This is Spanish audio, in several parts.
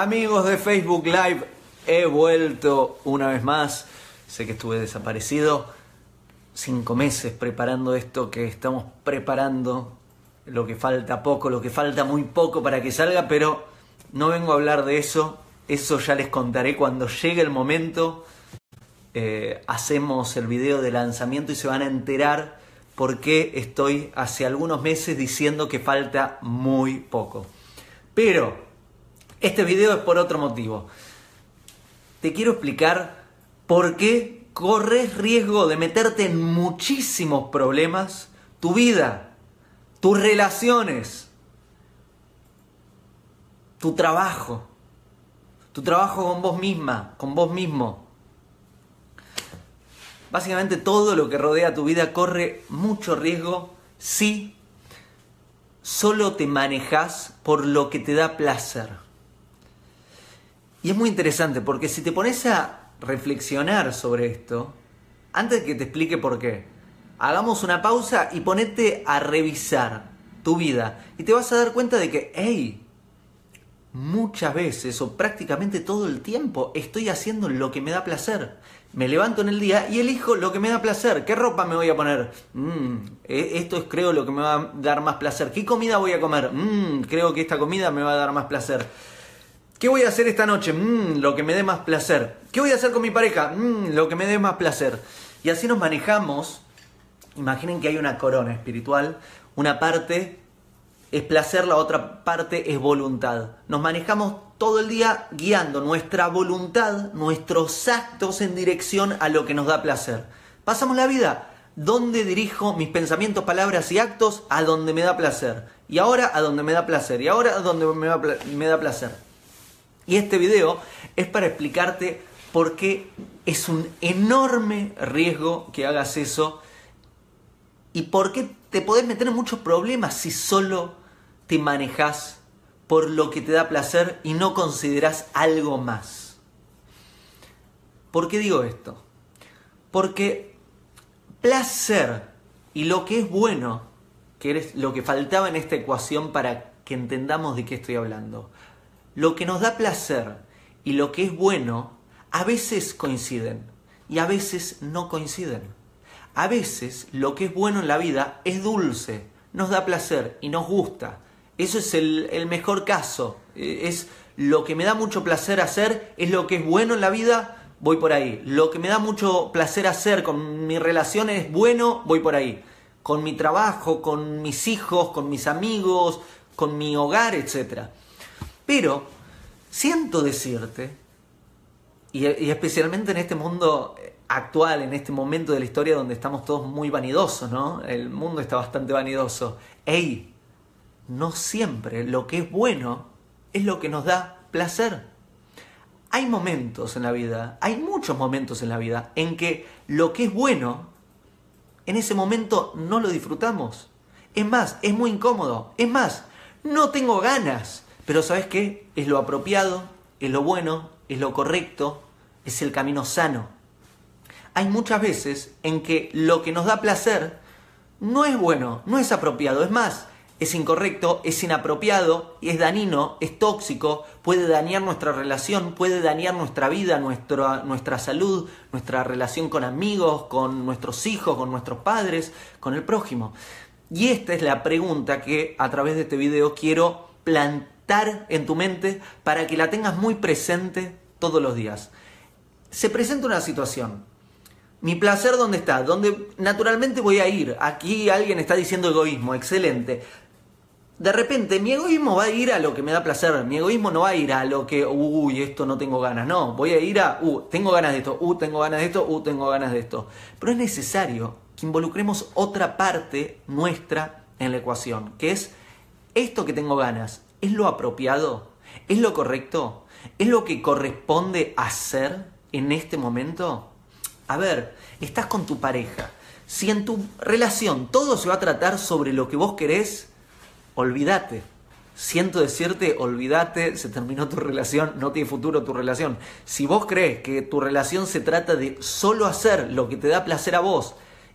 Amigos de Facebook Live, he vuelto una vez más. Sé que estuve desaparecido cinco meses preparando esto que estamos preparando. Lo que falta poco, lo que falta muy poco para que salga, pero no vengo a hablar de eso. Eso ya les contaré cuando llegue el momento. Eh, hacemos el video de lanzamiento y se van a enterar por qué estoy hace algunos meses diciendo que falta muy poco. Pero este video es por otro motivo. Te quiero explicar por qué corres riesgo de meterte en muchísimos problemas, tu vida, tus relaciones, tu trabajo, tu trabajo con vos misma, con vos mismo. Básicamente todo lo que rodea tu vida corre mucho riesgo si solo te manejas por lo que te da placer. Y es muy interesante porque si te pones a reflexionar sobre esto, antes de que te explique por qué, hagamos una pausa y ponete a revisar tu vida y te vas a dar cuenta de que, hey, muchas veces o prácticamente todo el tiempo estoy haciendo lo que me da placer. Me levanto en el día y elijo lo que me da placer. ¿Qué ropa me voy a poner? Mm, e, esto es creo lo que me va a dar más placer. ¿Qué comida voy a comer? Mm, creo que esta comida me va a dar más placer. ¿Qué voy a hacer esta noche? Mm, lo que me dé más placer. ¿Qué voy a hacer con mi pareja? Mm, lo que me dé más placer. Y así nos manejamos. Imaginen que hay una corona espiritual. Una parte es placer, la otra parte es voluntad. Nos manejamos todo el día guiando nuestra voluntad, nuestros actos en dirección a lo que nos da placer. Pasamos la vida. ¿Dónde dirijo mis pensamientos, palabras y actos? A donde me da placer. Y ahora a donde me da placer. Y ahora a donde me, me da placer. Y este video es para explicarte por qué es un enorme riesgo que hagas eso y por qué te podés meter en muchos problemas si solo te manejas por lo que te da placer y no consideras algo más. ¿Por qué digo esto? Porque placer y lo que es bueno, que es lo que faltaba en esta ecuación para que entendamos de qué estoy hablando lo que nos da placer y lo que es bueno a veces coinciden y a veces no coinciden. A veces lo que es bueno en la vida es dulce, nos da placer y nos gusta. Eso es el, mejor caso. Eh, es lo que me da mucho placer hacer, es lo que es bueno en la vida, voy por ahí. Lo que me da mucho placer hacer con mi relación es bueno, voy por ahí. Con mi trabajo, con mis hijos, con mis amigos, con mi hogar, etc. Pero siento decirte, y, especialmente en este mundo actual, en este momento de la historia donde estamos todos muy vanidosos, ¿no? El mundo está bastante vanidoso. ¡Ey! No siempre lo que es bueno es lo que nos da placer. Hay momentos en la vida, hay muchos momentos en la vida en que lo que es bueno, en ese momento no lo disfrutamos. Es más, es muy incómodo. Es más, no tengo ganas. Pero ¿sabes qué? Es lo apropiado, es lo bueno, es lo correcto, es el camino sano. Hay muchas veces en que lo que nos da placer no es bueno, no es apropiado, es más, es incorrecto, es inapropiado, es dañino, es tóxico, puede dañar nuestra relación, puede dañar nuestra vida, nuestra salud, nuestra relación con amigos, con nuestros hijos, con nuestros padres, con el prójimo. Y esta es la pregunta que a través de este video quiero plantear en tu mente para que la tengas muy presente todos los días. Se presenta una situación. Mi placer, ¿dónde está? Donde naturalmente voy a ir. Aquí alguien está diciendo egoísmo, excelente. De repente, mi egoísmo va a ir a lo que me da placer. Mi egoísmo no va a ir a lo que, uy, esto no tengo ganas. No, voy a ir a, uh, tengo ganas de esto, uh, tengo ganas de esto, uh, tengo ganas de esto. Pero es necesario que involucremos otra parte nuestra en la ecuación, que es esto que tengo ganas, ¿Es lo apropiado? ¿Es lo correcto? ¿Es lo que corresponde hacer en este momento? A ver, estás con tu pareja. Si en tu relación todo se va a tratar sobre lo que vos querés, olvídate. Siento decirte, olvídate, se terminó tu relación, no tiene futuro tu relación. Si vos crees que tu relación se trata de solo hacer lo que te da placer a vos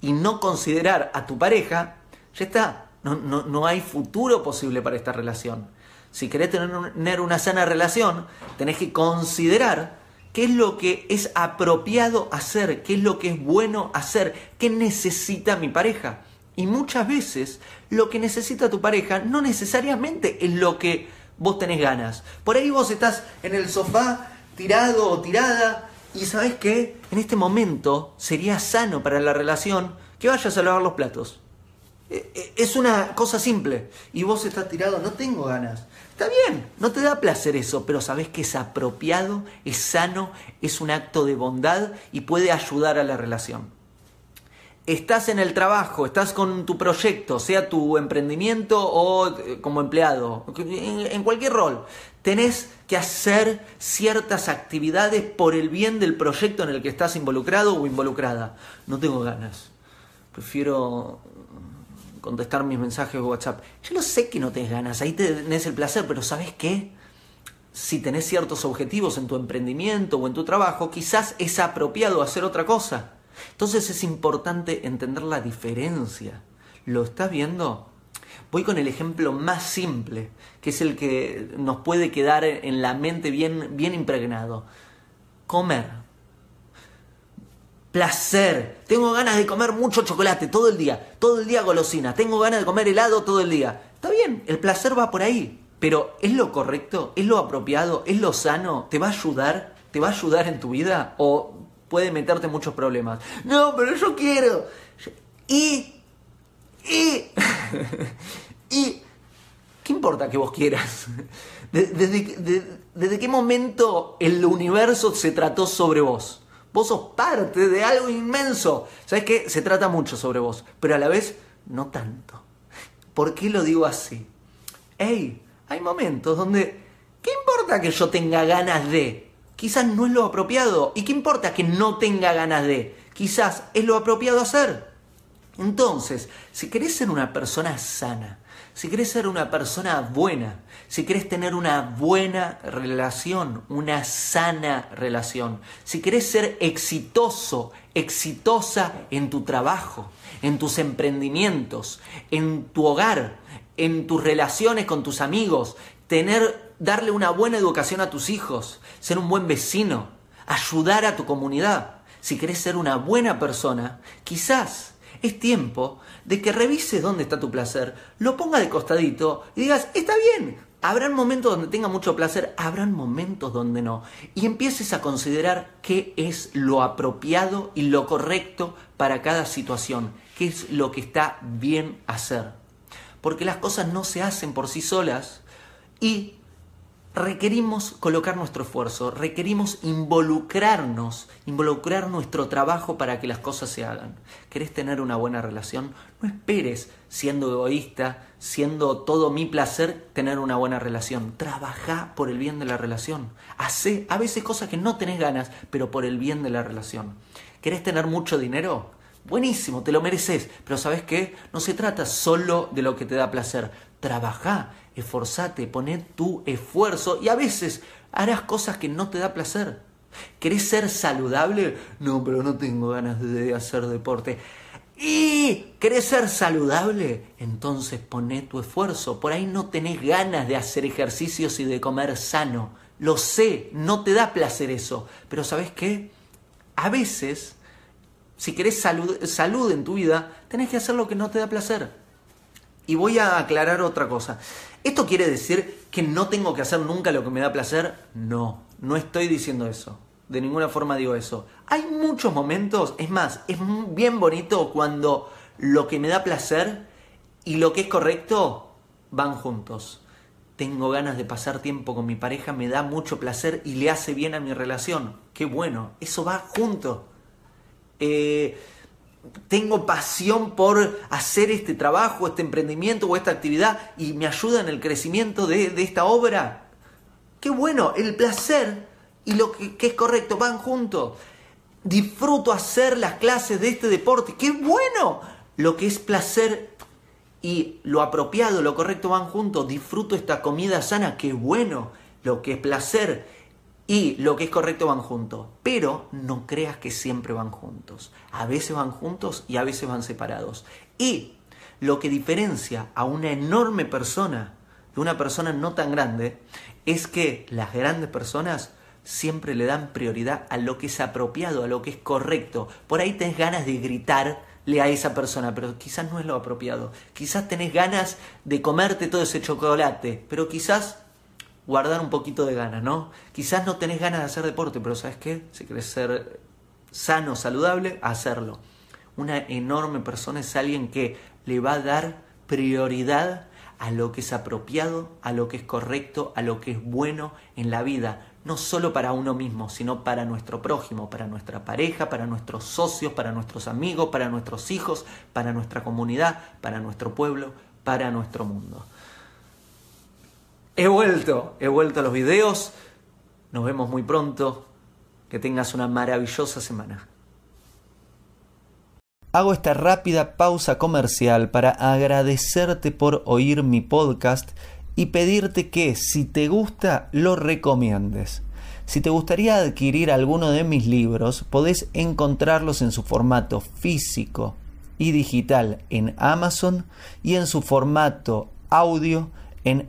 y no considerar a tu pareja, ya está, no, no, no hay futuro posible para esta relación. Si querés tener una sana relación, tenés que considerar qué es lo que es apropiado hacer, qué es lo que es bueno hacer, qué necesita mi pareja. Y muchas veces lo que necesita tu pareja no necesariamente es lo que vos tenés ganas. Por ahí vos estás en el sofá tirado o tirada y sabes que en este momento sería sano para la relación que vayas a lavar los platos. E, e, es una cosa simple y vos estás tirado, no tengo ganas. Está bien, no te da placer eso, pero sabes que es apropiado, es sano, es un acto de bondad y puede ayudar a la relación estás en el trabajo, estás con tu proyecto, sea tu emprendimiento o eh, como empleado, en, cualquier rol, tenés que hacer ciertas actividades por el bien del proyecto en el que estás involucrado o involucrada. No tengo ganas. Prefiero contestar mis mensajes de WhatsApp. Yo lo sé que no tenés ganas, ahí tenés el placer, pero ¿sabes qué? Si tenés ciertos objetivos en tu emprendimiento o en tu trabajo, quizás es apropiado hacer otra cosa. Entonces es importante entender la diferencia. ¿Lo estás viendo? Voy con el ejemplo más simple, que es el que nos puede quedar en la mente bien, bien impregnado. Comer. Placer. Tengo ganas de comer mucho chocolate todo el día. Todo el día golosina. Tengo ganas de comer helado todo el día. Está bien, el placer va por ahí. Pero ¿es lo correcto? ¿Es lo apropiado? ¿Es lo sano? ¿Te va a ayudar? ¿Te va a ayudar en tu vida? ¿O puede meterte muchos problemas. No, pero yo quiero. Y. Y. y. ¿Qué importa que vos quieras? ¿Desde, desde qué momento el universo se trató sobre vos? Vos sos parte de algo inmenso. ¿Sabes qué? Se trata mucho sobre vos, pero a la vez no tanto. ¿Por qué lo digo así? Hey, hay momentos donde. ¿Qué importa que yo tenga ganas de? quizás no es lo apropiado. ¿Y qué importa que no tenga ganas de? Quizás es lo apropiado hacer. Entonces, si querés ser una persona sana, si querés ser una persona buena, si querés tener una buena relación, una sana relación, si querés ser exitoso, exitosa en tu trabajo, en tus emprendimientos, en tu hogar, en tus relaciones con tus amigos, tener darle una buena educación a tus hijos, ser un buen vecino, ayudar a tu comunidad. Si querés ser una buena persona, quizás es tiempo de que revises dónde está tu placer, lo ponga de costadito y digas, está bien, habrán momentos donde tenga mucho placer, habrán momentos donde no. Y empieces a considerar qué es lo apropiado y lo correcto para cada situación, qué es lo que está bien hacer. Porque las cosas no se hacen por sí solas y requerimos colocar nuestro esfuerzo, requerimos involucrarnos, involucrar nuestro trabajo para que las cosas se hagan. ¿Querés tener una buena relación? No esperes, siendo egoísta, siendo todo mi placer, tener una buena relación. Trabaja por el bien de la relación. Hacé a veces cosas que no tenés ganas, pero por el bien de la relación. ¿Querés tener mucho dinero? Buenísimo, te lo mereces, pero ¿sabes qué? No se trata solo de lo que te da placer. Trabaja esforzate, poné tu esfuerzo y a veces harás cosas que no te da placer. ¿Querés ser saludable? No, pero no tengo ganas de hacer deporte. ¿Y querés ser saludable? Entonces poné tu esfuerzo. Por ahí no tenés ganas de hacer ejercicios y de comer sano. Lo sé, no te da placer eso. Pero ¿sabes qué? A veces, si querés salud, salud en tu vida, tenés que hacer lo que no te da placer. Y voy a aclarar otra cosa. ¿Esto quiere decir que no tengo que hacer nunca lo que me da placer? No, no estoy diciendo eso. De ninguna forma digo eso. Hay muchos momentos, es más, es bien bonito cuando lo que me da placer y lo que es correcto van juntos. Tengo ganas de pasar tiempo con mi pareja, me da mucho placer y le hace bien a mi relación. Qué bueno, eso va junto. Eh, tengo pasión por hacer este trabajo, este emprendimiento o esta actividad y me ayuda en el crecimiento de, esta obra. Qué bueno, el placer y lo que, que, es correcto van juntos. Disfruto hacer las clases de este deporte. Qué bueno. Lo que es placer y lo apropiado, lo correcto van juntos. Disfruto esta comida sana. Qué bueno. Lo que es placer y lo que es correcto van juntos. Pero no creas que siempre van juntos. A veces van juntos y a veces van separados. Y lo que diferencia a una enorme persona de una persona no tan grande es que las grandes personas siempre le dan prioridad a lo que es apropiado, a lo que es correcto. Por ahí tenés ganas de gritarle a esa persona, pero quizás no es lo apropiado. Quizás tenés ganas de comerte todo ese chocolate, pero quizás guardar un poquito de ganas, ¿no? Quizás no tenés ganas de hacer deporte, pero ¿sabes qué? Si querés ser sano, saludable, hacerlo. Una enorme persona es alguien que le va a dar prioridad a lo que es apropiado, a lo que es correcto, a lo que es bueno en la vida, no solo para uno mismo, sino para nuestro prójimo, para nuestra pareja, para nuestros socios, para nuestros amigos, para nuestros hijos, para nuestra comunidad, para nuestro pueblo, para nuestro mundo. He vuelto, he vuelto a los videos. Nos vemos muy pronto. Que tengas una maravillosa semana. Hago esta rápida pausa comercial para agradecerte por oír mi podcast y pedirte que si te gusta lo recomiendes. Si te gustaría adquirir alguno de mis libros, podés encontrarlos en su formato físico y digital en Amazon y en su formato audio en